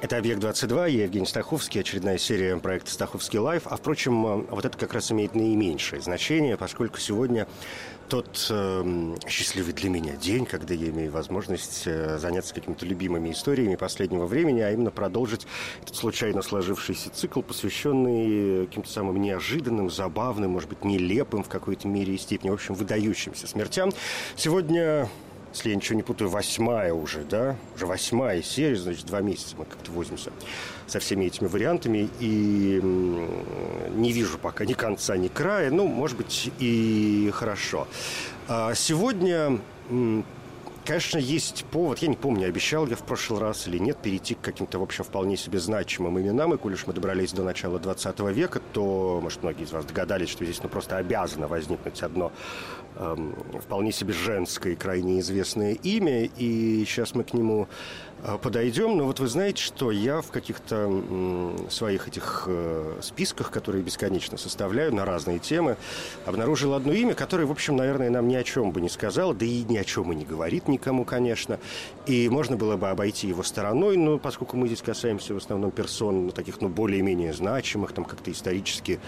Это «Объект-22», я Евгений Стаховский, очередная серия проекта «Стаховский лайф». А, впрочем, э, вот это как раз имеет наименьшее значение, поскольку сегодня тот э, счастливый для меня день, когда я имею возможность э, заняться какими-то любимыми историями последнего времени, а именно продолжить этот случайно сложившийся цикл, посвященный каким-то самым неожиданным, забавным, может быть, нелепым в какой-то мере и степени, в общем, выдающимся смертям. Сегодня если я ничего не путаю, восьмая уже, да? Уже восьмая серия, значит, два месяца мы как-то возимся со всеми этими вариантами. И не вижу пока ни конца, ни края. Ну, может быть, и хорошо. А сегодня Конечно, есть повод, я не помню, обещал я в прошлый раз или нет, перейти к каким-то, в общем, вполне себе значимым именам. И коль уж мы добрались до начала 20 века, то, может, многие из вас догадались, что здесь ну, просто обязано возникнуть одно эм, вполне себе женское и крайне известное имя. И сейчас мы к нему подойдем. Но вот вы знаете, что я в каких-то своих этих э, списках, которые бесконечно составляю на разные темы, обнаружил одно имя, которое, в общем, наверное, нам ни о чем бы не сказало, да и ни о чем и не говорит никому, конечно. И можно было бы обойти его стороной, но поскольку мы здесь касаемся в основном персон ну, таких, ну, более-менее значимых, там, как-то исторически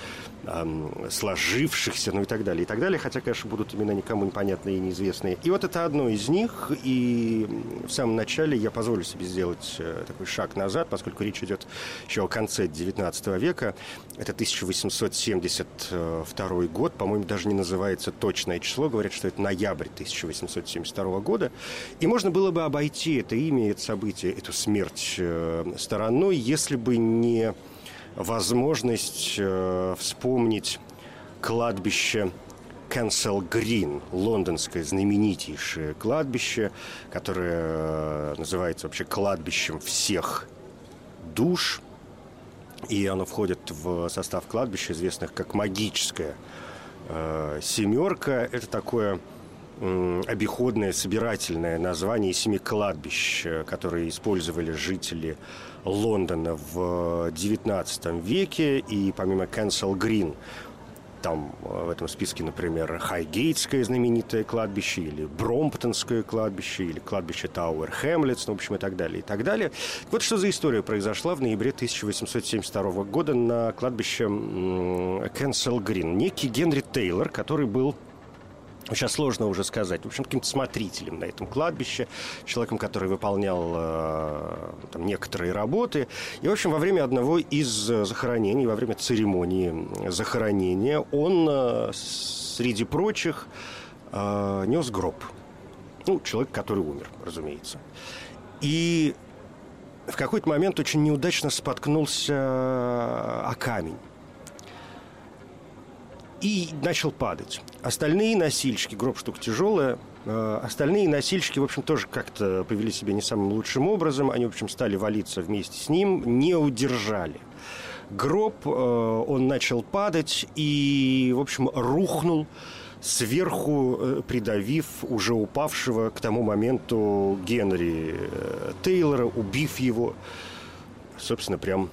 эм, сложившихся, ну, и так далее, и так далее, хотя, конечно, будут имена никому непонятные и неизвестные. И вот это одно из них, и в самом начале я позволю себе сделать э, такой шаг назад, поскольку речь идет еще о конце XIX века. Это 1872 год, по-моему, даже не называется точное число, говорят, что это ноябрь 1872 года. И можно было бы обойти это имя, это событие, эту смерть э, стороной, если бы не возможность э, вспомнить кладбище Кенсел Грин, лондонское знаменитейшее кладбище, которое э, называется вообще кладбищем всех душ. И оно входит в состав кладбища, известных как магическая э, семерка. Это такое обиходное, собирательное название семи кладбищ, э, которые использовали жители Лондона в XIX веке. И помимо Кенсел Грин, там э, в этом списке, например, Хайгейтское знаменитое кладбище, или Бромптонское кладбище, или кладбище Тауэр Хэмлетс, ну, в общем, и так далее, и так далее. Вот что за история произошла в ноябре 1872 года на кладбище Кенсел Грин. Некий Генри Тейлор, который был Сейчас сложно уже сказать. В общем, каким-то смотрителем на этом кладбище, человеком, который выполнял э, там, некоторые работы. И, в общем, во время одного из захоронений, во время церемонии захоронения, он, э, среди прочих, э, нес гроб. Ну, человек, который умер, разумеется. И в какой-то момент очень неудачно споткнулся о камень и начал падать. Остальные носильщики, гроб штука тяжелая, э, остальные носильщики, в общем, тоже как-то повели себя не самым лучшим образом. Они, в общем, стали валиться вместе с ним, не удержали. Гроб, э, он начал падать и, в общем, рухнул сверху, э, придавив уже упавшего к тому моменту Генри Тейлора, убив его, собственно, прям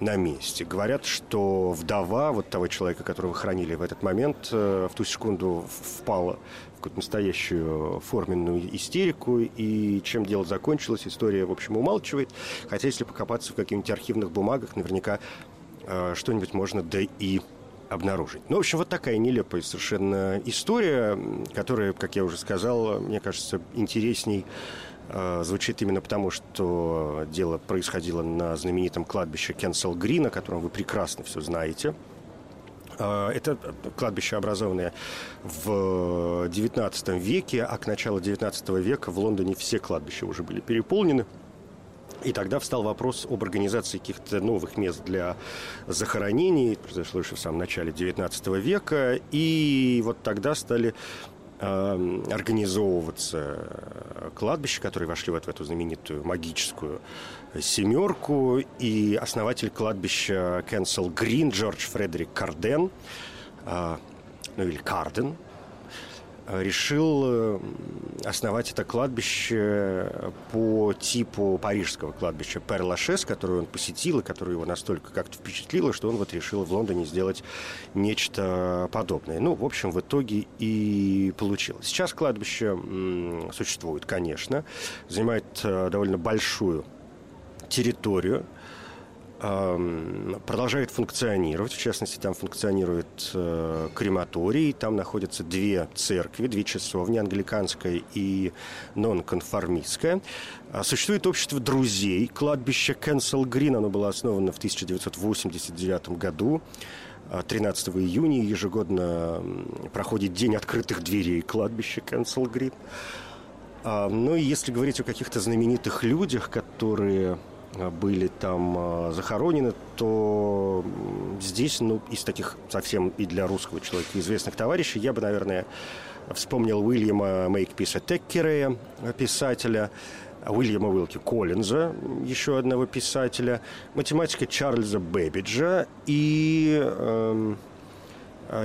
на месте. Говорят, что вдова вот того человека, которого хранили в этот момент, э, в ту секунду впала в какую-то настоящую форменную истерику, и чем дело закончилось, история, в общем, умалчивает. Хотя, если покопаться в каких-нибудь архивных бумагах, наверняка э, что-нибудь можно да и обнаружить. Ну, в общем, вот такая нелепая совершенно история, которая, как я уже сказал, мне кажется, интересней Э, звучит именно потому, что дело происходило на знаменитом кладбище Кенсел Грин, о котором вы прекрасно все знаете. Э, это кладбище, образованное в XIX веке, а к началу XIX века в Лондоне все кладбища уже были переполнены. И тогда встал вопрос об организации каких-то новых мест для захоронений. Это произошло еще в самом начале XIX века. И вот тогда стали э, организовываться кладбища, которые вошли вот в эту знаменитую магическую семерку. И основатель кладбища Кенсел Грин Джордж Фредерик Карден, э, ну или Карден, решил э, основать это кладбище по типу парижского кладбища Пер-Лашес, которое он посетил и которое его настолько как-то впечатлило, что он вот решил в Лондоне сделать нечто подобное. Ну, в общем, в итоге и получилось. Сейчас кладбище существует, конечно, занимает э, довольно большую территорию – продолжает функционировать. В частности, там функционирует э, крематорий, там находятся две церкви, две часовни, англиканская и нонконформистская. А существует общество друзей, кладбище Кенсел Грин, оно было основано в 1989 году. 13 июня ежегодно проходит День открытых дверей кладбища Кенсел Грин. Ну и если говорить о каких-то знаменитых людях, которые были там а, захоронены, то здесь, ну, из таких совсем и для русского человека известных товарищей, я бы, наверное, вспомнил Уильяма Мейкписа Теккерея, писателя, Уильяма Уилки Коллинза, еще одного писателя, математика Чарльза Бэбиджа и... Э,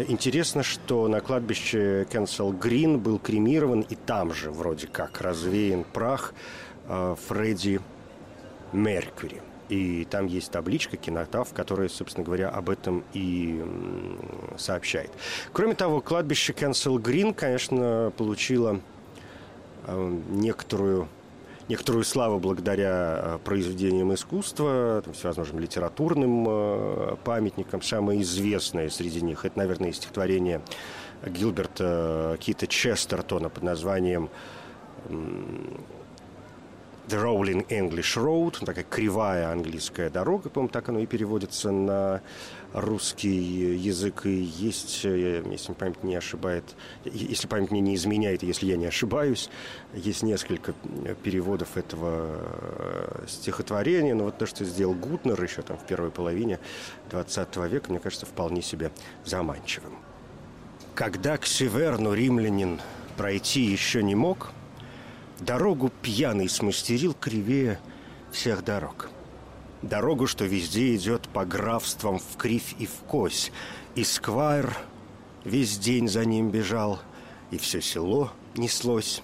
Интересно, что на кладбище Кенсел Грин был кремирован, и там же вроде как развеян прах э, Фредди Меркьюри. И там есть табличка, кинотав, которая, собственно говоря, об этом и сообщает. Кроме того, кладбище Кенсел Грин, конечно, получило э, некоторую некоторую славу благодаря э, произведениям искусства, там, всевозможным литературным э, памятникам. Самое известное среди них – это, наверное, стихотворение Гилберта Кита Честертона под названием The Rolling English Road, такая кривая английская дорога, по-моему, так оно и переводится на русский язык. И есть, э, если память не ошибает, если память мне не изменяет, если я не ошибаюсь, есть несколько переводов этого э, стихотворения. Но вот то, что сделал Гутнер еще там в первой половине 20 века, мне кажется, вполне себе заманчивым. Когда к Северну римлянин пройти еще не мог – Дорогу пьяный смастерил кривее всех дорог. Дорогу, что везде идет по графствам в кривь и в кось. И сквайр весь день за ним бежал, и все село неслось.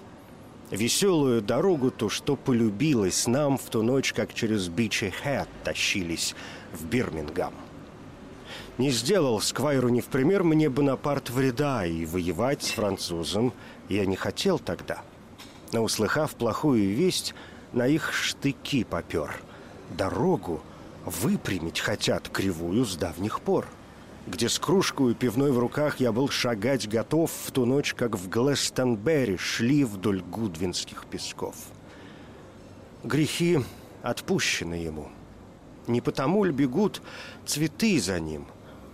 Веселую дорогу то, что полюбилось нам в ту ночь, как через Бичи Хэт тащились в Бирмингам. Не сделал Сквайру не в пример мне Бонапарт вреда, и воевать с французом я не хотел тогда — но, услыхав плохую весть, на их штыки попер. Дорогу выпрямить хотят кривую с давних пор. Где с кружкой пивной в руках я был шагать готов в ту ночь, как в Глэстонберри шли вдоль гудвинских песков. Грехи отпущены ему. Не потому ль бегут цветы за ним?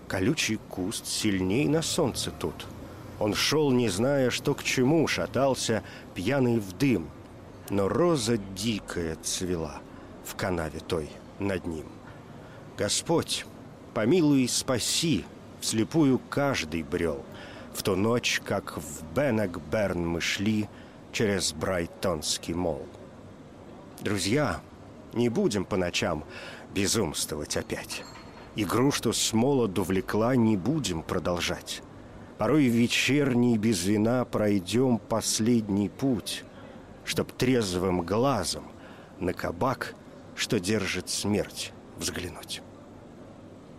Колючий куст сильней на солнце тут — он шел, не зная, что к чему, шатался, пьяный в дым. Но роза дикая цвела в канаве той над ним. Господь, помилуй и спаси, вслепую каждый брел. В ту ночь, как в Беннекберн мы шли через Брайтонский мол. Друзья, не будем по ночам безумствовать опять. Игру, что с молоду влекла, не будем продолжать. Порой вечерний без вина пройдем последний путь, Чтоб трезвым глазом на кабак, что держит смерть, взглянуть.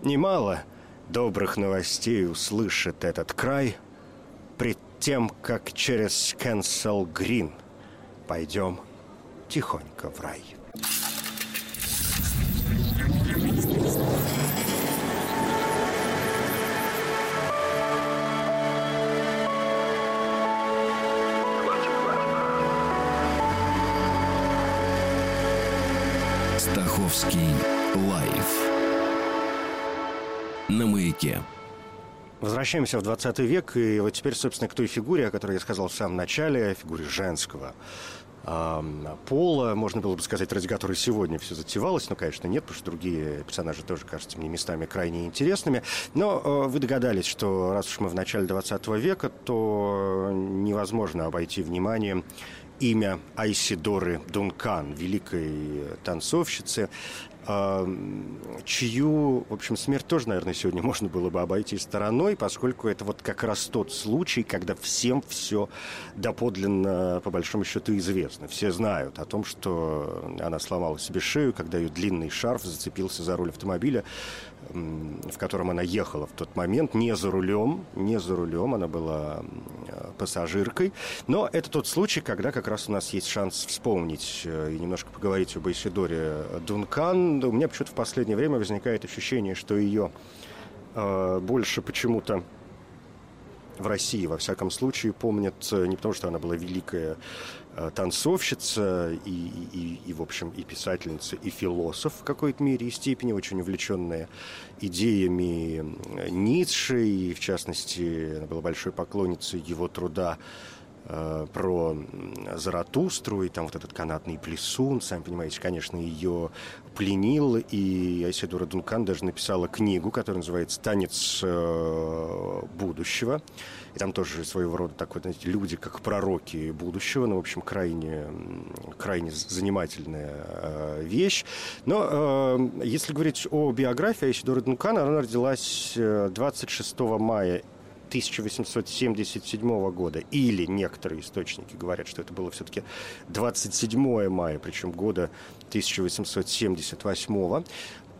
Немало добрых новостей услышит этот край Пред тем, как через Кенсел Грин Пойдем тихонько в рай. Возвращаемся в 20 век, и вот теперь, собственно, к той фигуре, о которой я сказал в самом начале, фигуре женского пола, можно было бы сказать, ради которой сегодня все затевалось. Но, конечно, нет, потому что другие персонажи тоже кажутся мне местами крайне интересными. Но э, вы догадались, что раз уж мы в начале 20 века, то невозможно обойти вниманием имя Айсидоры Дункан, великой танцовщицы, чью, в общем, смерть тоже, наверное, сегодня можно было бы обойти стороной, поскольку это вот как раз тот случай, когда всем все доподлинно, по большому счету, известно. Все знают о том, что она сломала себе шею, когда ее длинный шарф зацепился за руль автомобиля, в котором она ехала в тот момент, не за рулем, не за рулем, она была пассажиркой. Но это тот случай, когда как раз у нас есть шанс вспомнить э, и немножко поговорить об Исидоре Дункан. У меня почему-то в последнее время возникает ощущение, что ее э, больше почему-то в России, во всяком случае, помнят э, не потому, что она была великая танцовщица и, и, и, в общем, и писательница, и философ в какой-то мере и степени, очень увлеченная идеями Ницше, и, в частности, она была большой поклонницей его труда э, про Заратустру, и там вот этот канатный плесун, сами понимаете, конечно, ее пленил, и Айседора Дункан даже написала книгу, которая называется «Танец э, будущего», и там тоже своего рода такой, знаете, люди, как пророки будущего. Ну, в общем, крайне, крайне занимательная э, вещь. Но э, если говорить о биографии Айсидоры Дункана, она родилась 26 э, мая 1877 года, или некоторые источники говорят, что это было все-таки 27 мая, причем года 1878.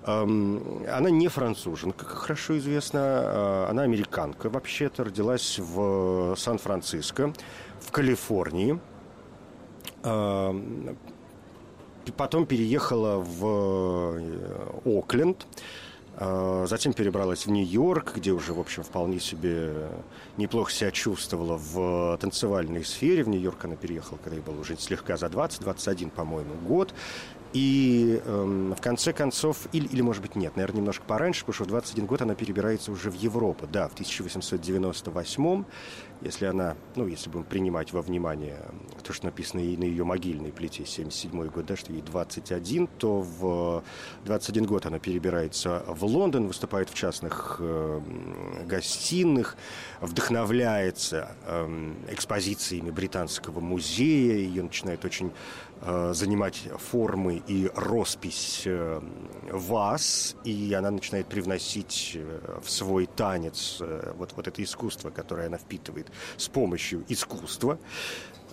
Она не француженка, как хорошо известно. А, она американка вообще-то. Родилась в Сан-Франциско, в Калифорнии. Потом переехала в э, Окленд. А, затем перебралась в Нью-Йорк, где уже, в общем, вполне себе неплохо себя чувствовала в танцевальной сфере. В Нью-Йорк она переехала, когда ей было уже слегка за 20, 21, по-моему, год. И э, в конце концов, или, или, может быть, нет, наверное, немножко пораньше, потому что в 21 год она перебирается уже в Европу. Да, в 1898 если она, ну, если будем принимать во внимание то, что написано и на ее могильной плите, 77 год, да, что ей 21, то в 21 год она перебирается в Лондон, выступает в частных э, гостиных, вдохновляется э, экспозициями Британского музея, ее начинает очень Э, занимать формы и роспись э, вас, и она начинает привносить э, в свой танец вот, вот это искусство, которое она впитывает с помощью искусства.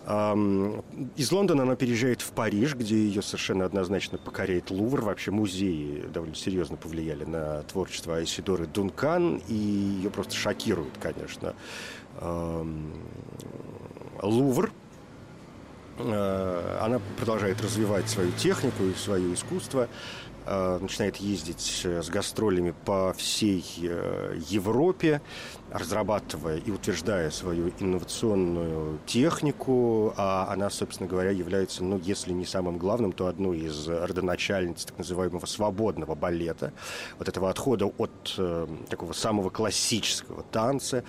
Из Лондона она переезжает в Париж, где ее совершенно однозначно покоряет Лувр. Вообще музеи довольно серьезно повлияли на творчество Айсидоры Дункан, и ее просто шокирует, конечно. Лувр, она продолжает развивать свою технику и свое искусство, э, начинает ездить с гастролями по всей э, Европе, разрабатывая и утверждая свою инновационную технику, а она, собственно говоря, является, ну, если не самым главным, то одной из родоначальниц так называемого свободного балета, вот этого отхода от э, такого самого классического танца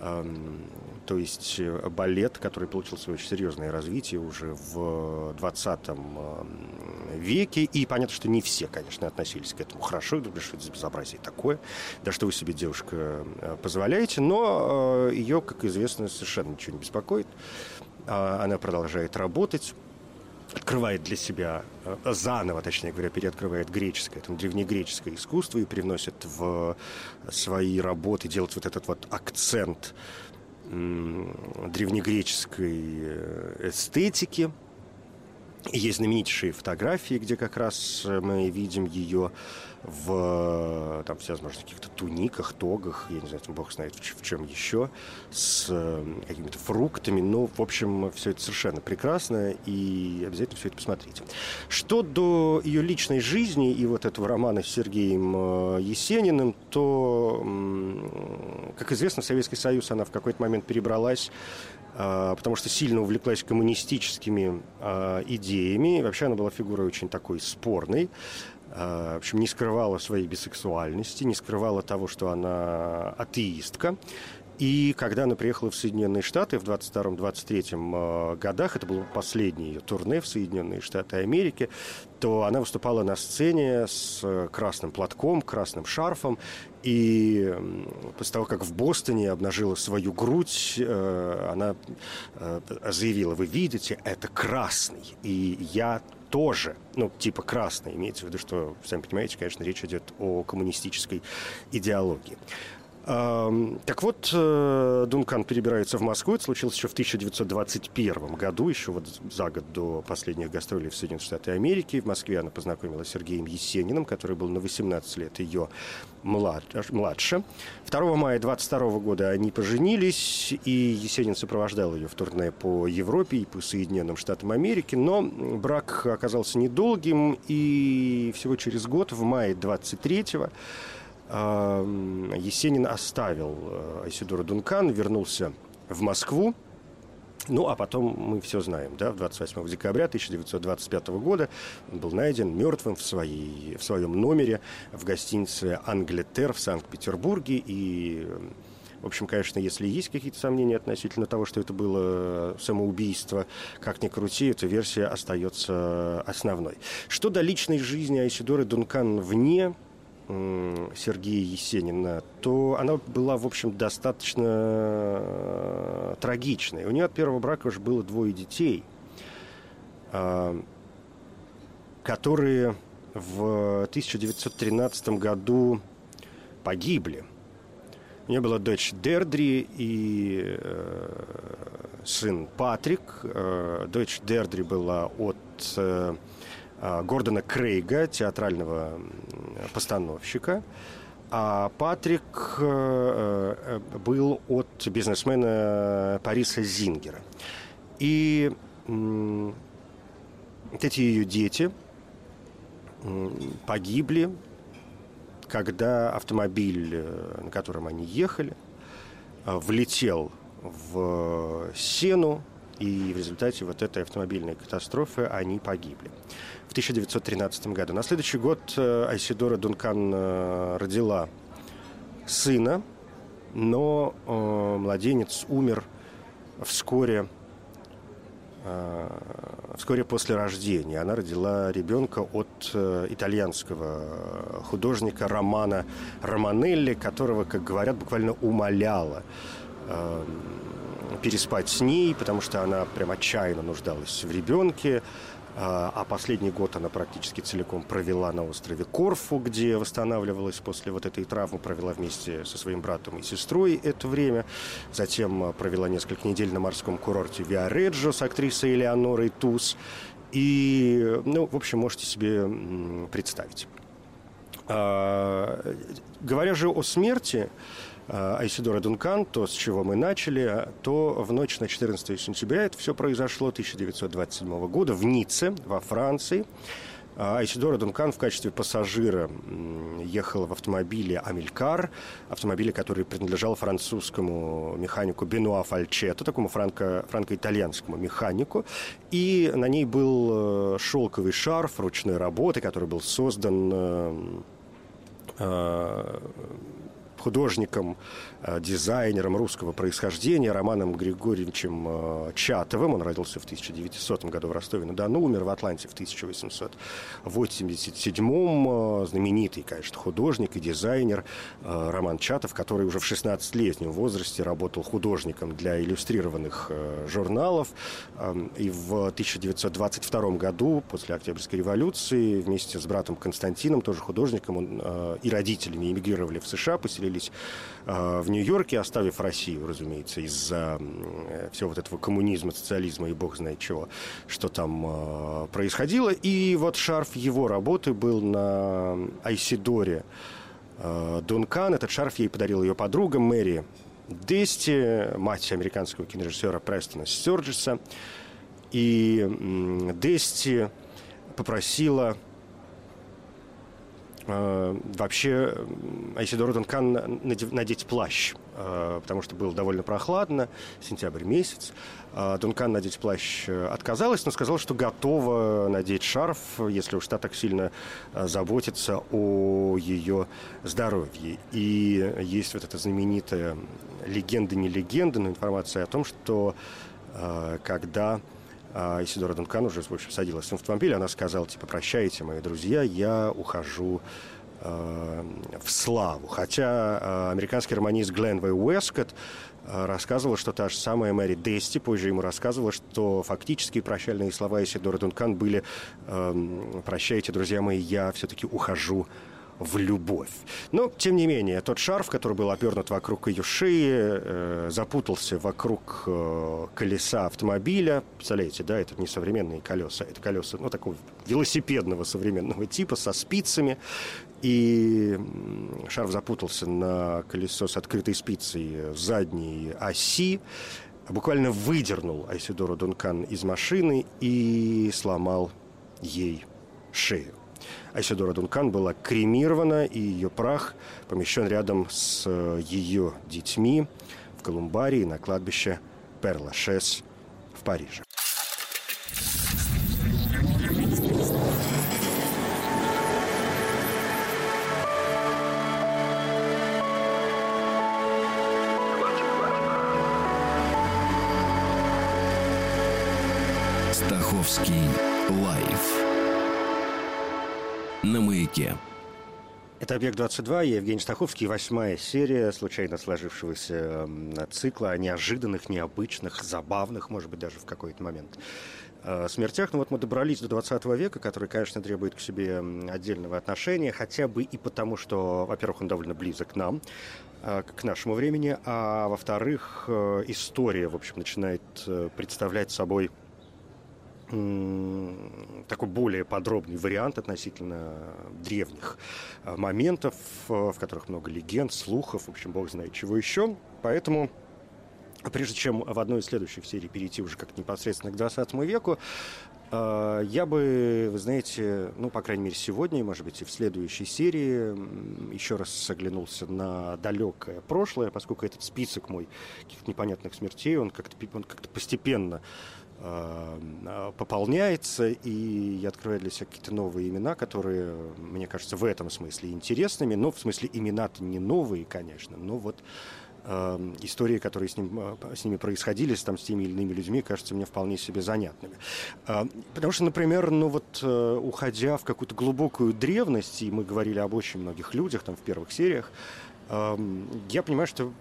то есть э, балет, который получил свое очень серьезное развитие уже в 20 веке. И понятно, что не все, конечно, относились к этому хорошо, думали, что это безобразие такое, да что вы себе, девушка, э, позволяете. Но э, ее, как известно, совершенно ничего не беспокоит. А, она продолжает работать открывает для себя заново, точнее говоря, переоткрывает греческое, там, древнегреческое искусство и привносит в свои работы, делает вот этот вот акцент древнегреческой э, эстетики. Есть знаменитейшие фотографии, где как раз э, мы видим ее в там, всевозможных каких-то туниках, тогах, я не знаю, там бог знает в, чем еще, с э, какими-то фруктами. Но, в общем, все это совершенно прекрасно, и обязательно все это посмотрите. Что до ее личной жизни и вот этого романа с Сергеем э, Есениным, то как известно, в Советский Союз она в какой-то момент перебралась потому что сильно увлеклась коммунистическими идеями. Вообще она была фигурой очень такой спорной. В общем, не скрывала своей бисексуальности, не скрывала того, что она атеистка. И когда она приехала в Соединенные Штаты в 22-23 э, годах, это было последнее ее турне в Соединенные Штаты Америки, то она выступала на сцене с э, красным платком, красным шарфом. И после того, как в Бостоне обнажила свою грудь, э, она заявила, вы видите, это красный. И я тоже, ну, типа красный, имеется в виду, что, сами понимаете, конечно, речь идет о коммунистической идеологии. Так вот, э, Дункан перебирается в Москву. Это случилось еще в 1921 году, еще вот за год до последних гастролей в Соединенные Штаты Америки. В Москве она познакомилась с Сергеем Есениным, который был на 18 лет ее младше. 2 мая 22 года они поженились, и Есенин сопровождал ее в турне по Европе и по Соединенным Штатам Америки. Но брак оказался недолгим, и всего через год, в мае 23 Есенин оставил э, Айсидора Дункан, вернулся в Москву, ну, а потом мы все знаем, да, 28 декабря 1925 года он был найден мертвым в, своей, в своем номере в гостинице «Англетер» в Санкт-Петербурге. И, в общем, конечно, если есть какие-то сомнения относительно того, что это было самоубийство, как ни крути, эта версия остается основной. Что до личной жизни Айсидоры Дункан вне Сергея Есенина, то она была, в общем, достаточно э, трагичной. У нее от первого брака уже было двое детей, а, которые в 1913 году погибли. У нее была дочь Дердри и э, сын Патрик. Э, дочь Дердри была от а, Гордона Крейга, театрального постановщика. А Патрик э, э, был от бизнесмена Париса Зингера. И эти ее дети погибли, когда автомобиль, э, на котором они ехали, влетел в сену, и в результате вот этой автомобильной катастрофы они погибли в 1913 году. На следующий год э, Айсидора Дункан э, родила сына, но э, младенец умер вскоре, вскоре после рождения. Она родила ребенка от итальянского художника Романа Романелли, которого, как говорят, буквально умоляла переспать с ней, потому что она прям отчаянно нуждалась в ребенке. А, а последний год она практически целиком провела на острове Корфу, где восстанавливалась после вот этой травмы, провела вместе со своим братом и сестрой это время. Затем а, провела несколько недель на морском курорте Виареджо с актрисой Элеонорой Туз. И, ну, в общем, можете себе представить. А, говоря же о смерти, Айсидора Дункан, то, с чего мы начали, то в ночь на 14 сентября это все произошло 1927 года в Ницце, во Франции. Э, Айсидора Дункан в качестве пассажира ехала в автомобиле «Амелькар», автомобиле, который принадлежал французскому механику Бенуа Фальчето, такому франко- франко-итальянскому механику. И на ней был э, шелковый шарф ручной работы, который был создан художником, дизайнером русского происхождения Романом Григорьевичем э, Чатовым. Он родился в 1900 году в Ростове-на-Дону, умер в Атланте в 1887 Знаменитый, конечно, художник и дизайнер э, Роман Чатов, который уже в 16-летнем возрасте работал художником для иллюстрированных журналов. Эм, и в 1922 году, после Октябрьской революции, вместе с братом Константином, тоже художником, он и родителями эмигрировали в США, поселились а, Нью-Йорке, оставив Россию, разумеется, из-за всего вот этого коммунизма, социализма и бог знает чего, что там а, происходило. И вот шарф его работы был на Айсидоре а, Дункан. Этот шарф ей подарила ее подруга Мэри Дести, мать американского кинорежиссера Престона Стерджиса. И Дести попросила э, вообще Айсидору Дункан надеть плащ, э, потому что было довольно прохладно, сентябрь месяц. Э, Дункан надеть плащ отказалась, но сказала, что готова надеть шарф, если уж та так сильно заботится о ее здоровье. И есть вот эта знаменитая легенда, не легенда, но информация о том, что когда а Исидора Дункан уже, в общем, садилась в автомобиль, она сказала, типа, прощайте, мои друзья, я ухожу э, в славу. Хотя э, американский романист Глен Вей Уэскотт э, рассказывал, что та же самая Мэри Дести позже ему рассказывала, что фактически прощальные слова Исидора Дункан были э, «Прощайте, друзья мои, я все-таки ухожу в любовь. Но, тем не менее, тот шарф, который был опернут вокруг ее шеи, э, запутался вокруг э, колеса автомобиля. Представляете, да, это не современные колеса, это колеса, ну, такого велосипедного современного типа со спицами. И шарф запутался на колесо с открытой спицей задней оси, буквально выдернул Айсидору Дункан из машины и сломал ей шею. Айседора Дункан была кремирована, и ее прах помещен рядом с э, ее детьми в Колумбарии на кладбище Перлашес в Париже. Маяке. Это «Объект-22», я Евгений Стаховский, восьмая серия случайно сложившегося цикла о неожиданных, необычных, забавных, может быть, даже в какой-то момент э, смертях. Ну вот мы добрались до 20 века, который, конечно, требует к себе отдельного отношения, хотя бы и потому, что, во-первых, он довольно близок к нам, э, к нашему времени, а во-вторых, э, история, в общем, начинает представлять собой такой более подробный вариант относительно древних э, моментов, э, в которых много легенд, слухов, в общем, бог знает чего еще. Поэтому Прежде чем в одной из следующих серий перейти уже как непосредственно к 20 веку, э, я бы, вы знаете, ну, по крайней мере, сегодня, может быть, и в следующей серии еще раз оглянулся на далекое прошлое, поскольку этот список мой каких-то непонятных смертей, он как-то как постепенно пополняется, и я открываю для себя какие-то новые имена, которые, мне кажется, в этом смысле интересными. Но в смысле имена-то не новые, конечно, но вот э, истории, которые с, ним, э, с ними происходили, с, там, с теми или иными людьми, кажутся мне вполне себе занятными. Э, потому что, например, ну вот, э, уходя в какую-то глубокую древность, и мы говорили об очень многих людях там в первых сериях, э, я понимаю, что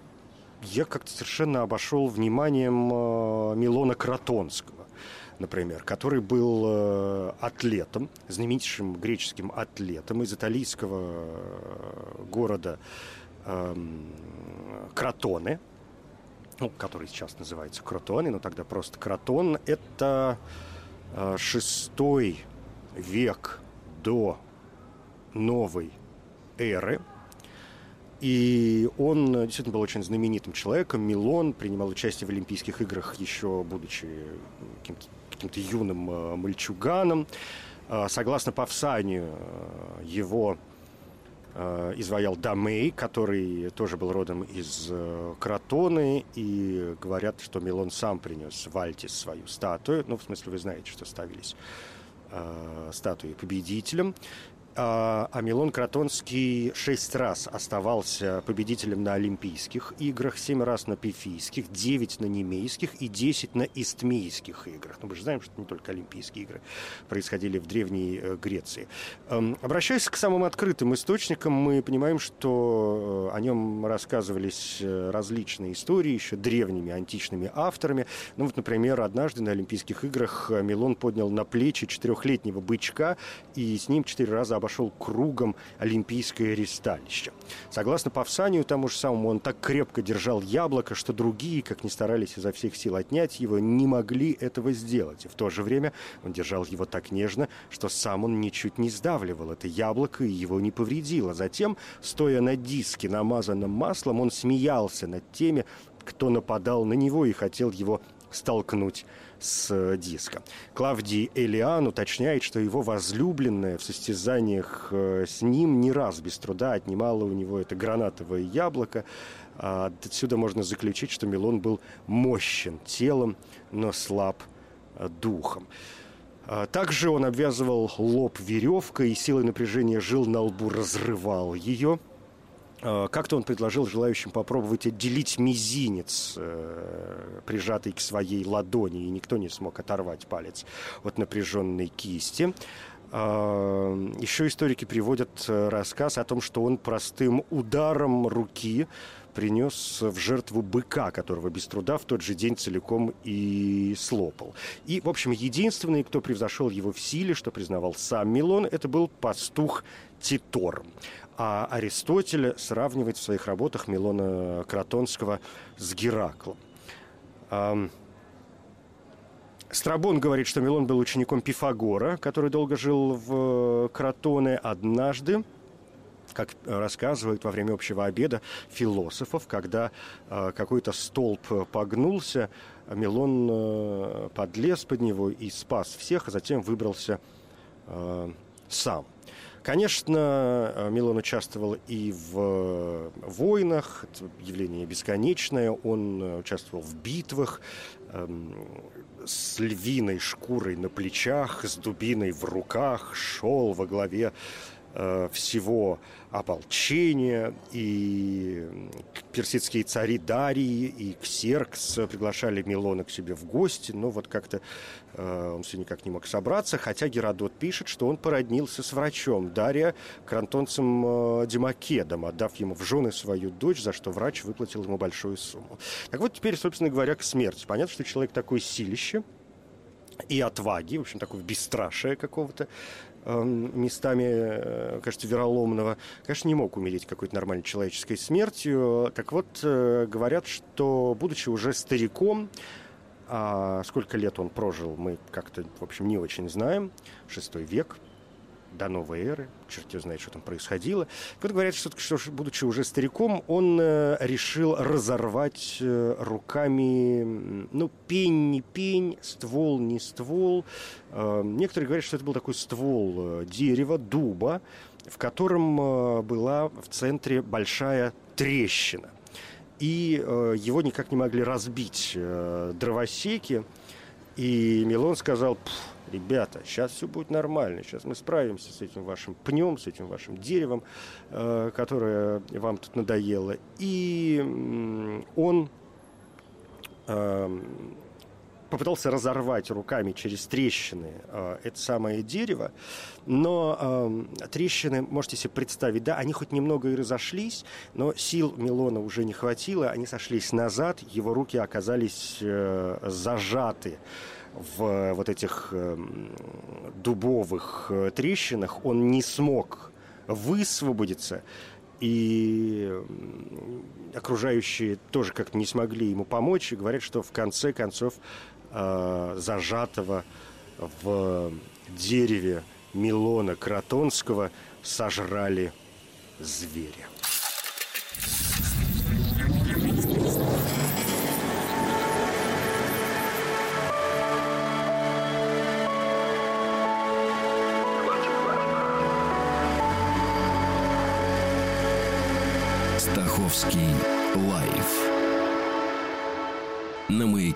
я как-то совершенно обошел вниманием э, Милона Кротонского, например, который был э, атлетом, знаменитейшим греческим атлетом из италийского э, города эм, Кротоне, ну, который сейчас называется Кротоне, но тогда просто Кротон. Это шестой век до новой эры – и он действительно был очень знаменитым человеком. Милон принимал участие в Олимпийских играх, еще будучи каким-то, каким-то юным э, мальчуганом. Э, согласно Павсанию, э, его э, изваял Дамей, который тоже был родом из э, Кротоны. И говорят, что Милон сам принес в Альтис свою статую. Ну, в смысле, вы знаете, что ставились э, статуи победителям. А, Милон Кротонский шесть раз оставался победителем на Олимпийских играх, семь раз на Пифийских, девять на Немейских и десять на Истмийских играх. Но ну, мы же знаем, что не только Олимпийские игры происходили в Древней э, Греции. Эм, обращаясь к самым открытым источникам, мы понимаем, что э, о нем рассказывались э, различные истории еще древними античными авторами. Ну вот, например, однажды на Олимпийских играх Милон поднял на плечи четырехлетнего бычка и с ним четыре раза обошел обошел кругом Олимпийское ристалище. Согласно Павсанию, тому же самому, он так крепко держал яблоко, что другие, как ни старались изо всех сил отнять его, не могли этого сделать. И в то же время он держал его так нежно, что сам он ничуть не сдавливал это яблоко и его не повредило. Затем, стоя на диске, намазанном маслом, он смеялся над теми, кто нападал на него и хотел его столкнуть с диска. Клавдий Элиан уточняет, что его возлюбленная в состязаниях э, с ним не раз без труда отнимала у него это гранатовое яблоко. А отсюда можно заключить, что Милон был мощен телом, но слаб э, духом. А также он обвязывал лоб веревкой и силой напряжения жил на лбу, разрывал ее. А, как-то он предложил желающим попробовать отделить мизинец, э, прижатый к своей ладони, и никто не смог оторвать палец от напряженной кисти. А, еще историки приводят э, рассказ о том, что он простым ударом руки принес в жертву быка, которого без труда в тот же день целиком и слопал. И, в общем, единственный, кто превзошел его в силе, что признавал сам Милон, это был пастух Титор. А Аристотель сравнивает в своих работах Милона Кротонского с Гераклом. Страбон говорит, что Милон был учеником Пифагора, который долго жил в Кротоне. Однажды как рассказывают во время общего обеда философов, когда э, какой-то столб погнулся, Милон э, подлез под него и спас всех, а затем выбрался э, сам. Конечно, э, Милон участвовал и в войнах, это явление бесконечное, он э, участвовал в битвах, эм, с львиной шкурой на плечах, с дубиной в руках, шел во главе Э, всего ополчения, и персидские цари Дарий и Ксеркс приглашали Милона к себе в гости, но вот как-то э, он все никак не мог собраться, хотя Геродот пишет, что он породнился с врачом Дария крантонцем э, Демакедом, отдав ему в жены свою дочь, за что врач выплатил ему большую сумму. Так вот, теперь, собственно говоря, к смерти. Понятно, что человек такой силище, и отваги, в общем, такое бесстрашие какого-то, местами, э, кажется, вероломного, конечно, не мог умереть какой-то нормальной человеческой смертью. Так вот, э, говорят, что, будучи уже стариком, а сколько лет он прожил, мы как-то, в общем, не очень знаем, шестой век – до новой эры, черт его знает, что там происходило. Вот говорят, что, что будучи уже стариком, он э, решил разорвать э, руками, ну, пень не пень, ствол не ствол. Э, некоторые говорят, что это был такой ствол дерева, дуба, в котором была в центре большая трещина. И его никак не могли разбить дровосеки. И Милон сказал, ребята, сейчас все будет нормально, сейчас мы справимся с этим вашим пнем, с этим вашим деревом, э, которое вам тут надоело. И он э, попытался разорвать руками через трещины э, это самое дерево, но э, трещины, можете себе представить, да, они хоть немного и разошлись, но сил Милона уже не хватило, они сошлись назад, его руки оказались э, зажаты в вот этих эм, дубовых э, трещинах, он не смог высвободиться, и окружающие тоже как-то не смогли ему помочь, и говорят, что в конце концов э, зажатого в дереве Милона Кротонского сожрали зверя.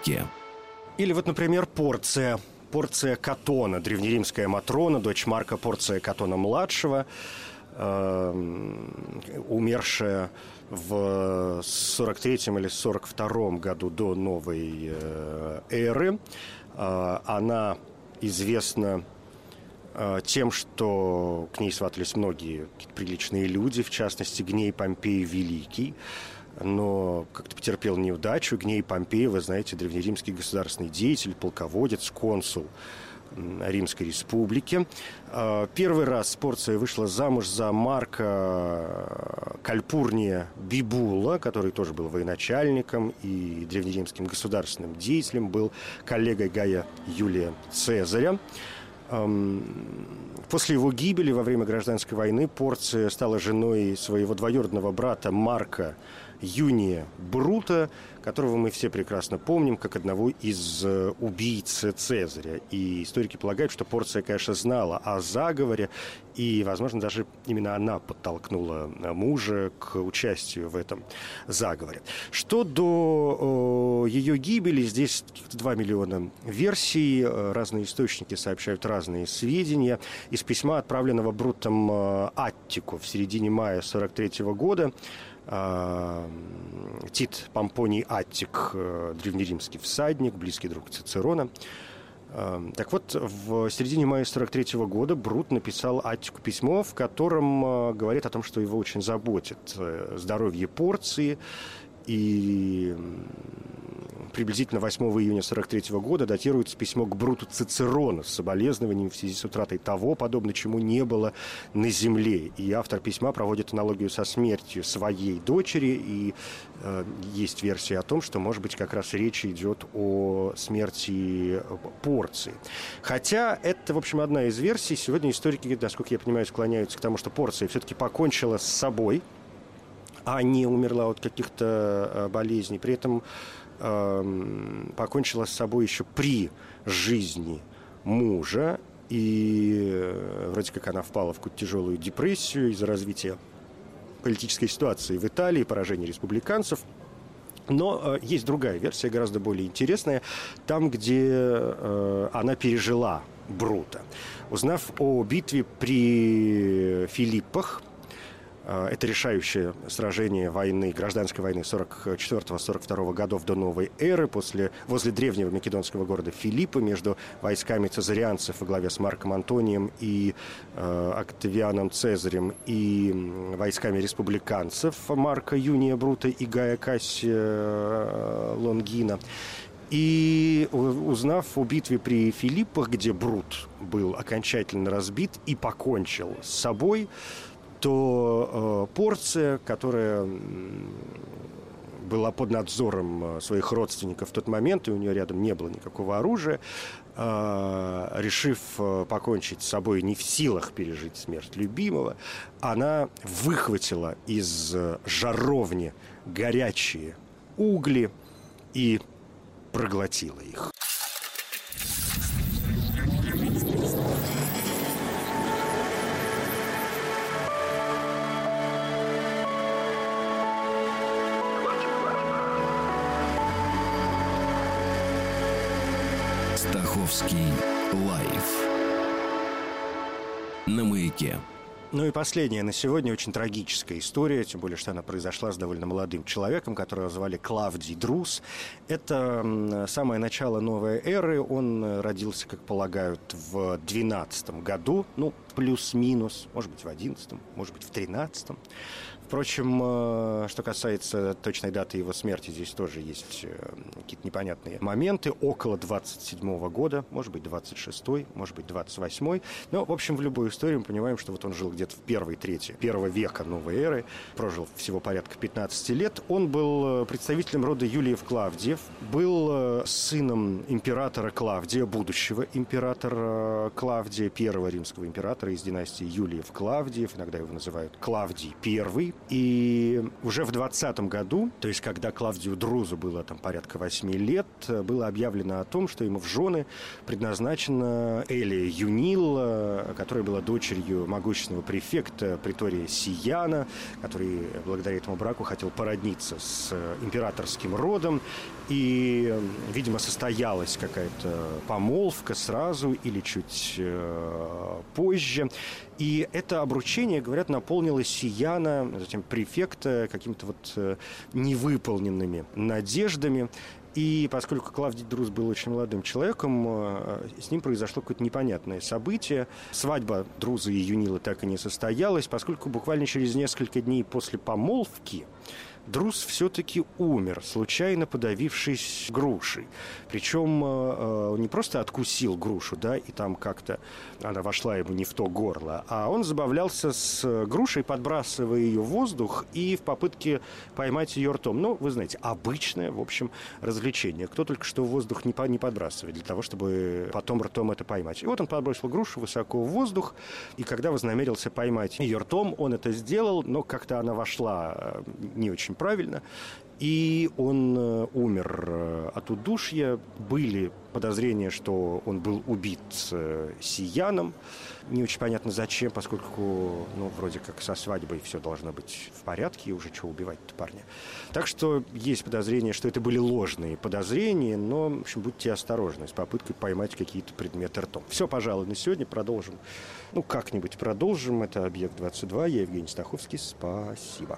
Маяке. Или вот, например, порция порция Катона, древнеримская Матрона, дочь Марка Порция Катона-младшего, э, умершая в 43 или 42 году до новой э, эры. Э, она известна Э, тем, что к ней сватались многие приличные люди, в частности, Гней Помпей Великий, но как-то потерпел неудачу. Гней Помпей, вы знаете, древнеримский государственный деятель, полководец, консул Римской Республики. Э, первый раз Порция вышла замуж за Марка Кальпурния Бибула, который тоже был военачальником и древнеримским государственным деятелем, был коллегой Гая Юлия Цезаря. После его гибели во время гражданской войны Порция стала женой своего двоюродного брата Марка Юния Брута, которого мы все прекрасно помним как одного из э, убийц Цезаря. И историки полагают, что Порция, конечно, знала о заговоре, и, возможно, даже именно она подтолкнула э, мужа к участию в этом заговоре. Что до ее гибели, здесь 2 миллиона версий, э, разные источники сообщают разные сведения. Из письма, отправленного Брутом Аттику в середине мая 43 года, Тит Помпоний Аттик, э, древнеримский всадник, близкий друг Цицерона. А, так вот, в середине мая 43 года Брут написал Аттику письмо, в котором э, говорит о том, что его очень заботит э, здоровье Порции и приблизительно 8 июня 43 года датируется письмо к Бруту Цицерону с соболезнованием в связи с утратой того, подобно чему не было на земле. И автор письма проводит аналогию со смертью своей дочери, и э, есть версия о том, что, может быть, как раз речь идет о смерти порции. Хотя это, в общем, одна из версий. Сегодня историки, насколько я понимаю, склоняются к тому, что порция все-таки покончила с собой, а не умерла от каких-то э, болезней. При этом Эм, покончила с собой еще при жизни мужа. И э, вроде как она впала в какую-то тяжелую депрессию из-за развития политической ситуации в Италии, поражения республиканцев. Но э, есть другая версия, гораздо более интересная, там, где э, она пережила Брута. Узнав о битве при Филиппах, это решающее сражение войны, гражданской войны 44-42 годов до новой эры после, возле древнего македонского города Филиппа между войсками цезарианцев во главе с Марком Антонием и э, Октавианом Цезарем и войсками республиканцев Марка Юния Брута и Гая Кассия э, Лонгина. И узнав о битве при Филиппах, где Брут был окончательно разбит и покончил с собой, то э, порция, которая была под надзором э, своих родственников в тот момент, и у нее рядом не было никакого оружия, э, решив покончить с собой не в силах пережить смерть любимого, она выхватила из жаровни горячие угли и проглотила их. Ну и последняя на сегодня очень трагическая история, тем более, что она произошла с довольно молодым человеком, которого звали Клавдий Друз. Это самое начало новой эры. Он родился, как полагают, в 12 году, ну, плюс-минус, может быть, в 11 может быть, в 13 Впрочем, э, что касается точной даты его смерти, здесь тоже есть э, какие-то непонятные моменты. Около 27 года, может быть, 26 может быть, 28 Но, в общем, в любой истории мы понимаем, что вот он жил где-то в первой трети первого века новой эры, прожил всего порядка 15 лет. Он был э, представителем рода Юлиев Клавдиев, был сыном императора Клавдия, будущего императора Клавдия, первого римского императора из династии Юлиев Клавдиев, иногда его называют Клавдий I. И уже в 20 году, то есть когда Клавдию Друзу было там порядка 8 лет, было объявлено о том, что ему в жены предназначена Элия Юнил, которая была дочерью могущественного префекта притория Сияна, который благодаря этому браку хотел породниться с императорским родом. И, видимо, состоялась какая-то помолвка сразу или чуть э, позже. И это обручение, говорят, наполнило Сияна, затем префекта, какими-то вот э, невыполненными надеждами. И поскольку Клавдий Друз был очень молодым человеком, э, с ним произошло какое-то непонятное событие. Свадьба Друза и Юнила так и не состоялась, поскольку буквально через несколько дней после помолвки Друз все-таки умер, случайно подавившись грушей. Причем э, э, не просто откусил грушу, да, и там как-то она вошла ему не в то горло, а он забавлялся с грушей, подбрасывая ее в воздух и в попытке поймать ее ртом. Ну, вы знаете, обычное, в общем, развлечение. Кто только что в воздух не, по, не подбрасывает для того, чтобы потом ртом это поймать. И вот он подбросил грушу высоко в воздух, и когда вознамерился поймать ее ртом, он это сделал, но как-то она вошла э, не очень очень правильно. И он э, умер э, от удушья. Были подозрения, что он был убит э, сияном. Не очень понятно зачем, поскольку, ну, вроде как со свадьбой все должно быть в порядке, и уже что убивать-то парня. Так что есть подозрение, что это были ложные подозрения, но, в общем, будьте осторожны с попыткой поймать какие-то предметы ртом. Все, пожалуй, на сегодня продолжим. Ну, как-нибудь продолжим. Это «Объект-22». Я Евгений Стаховский. Спасибо.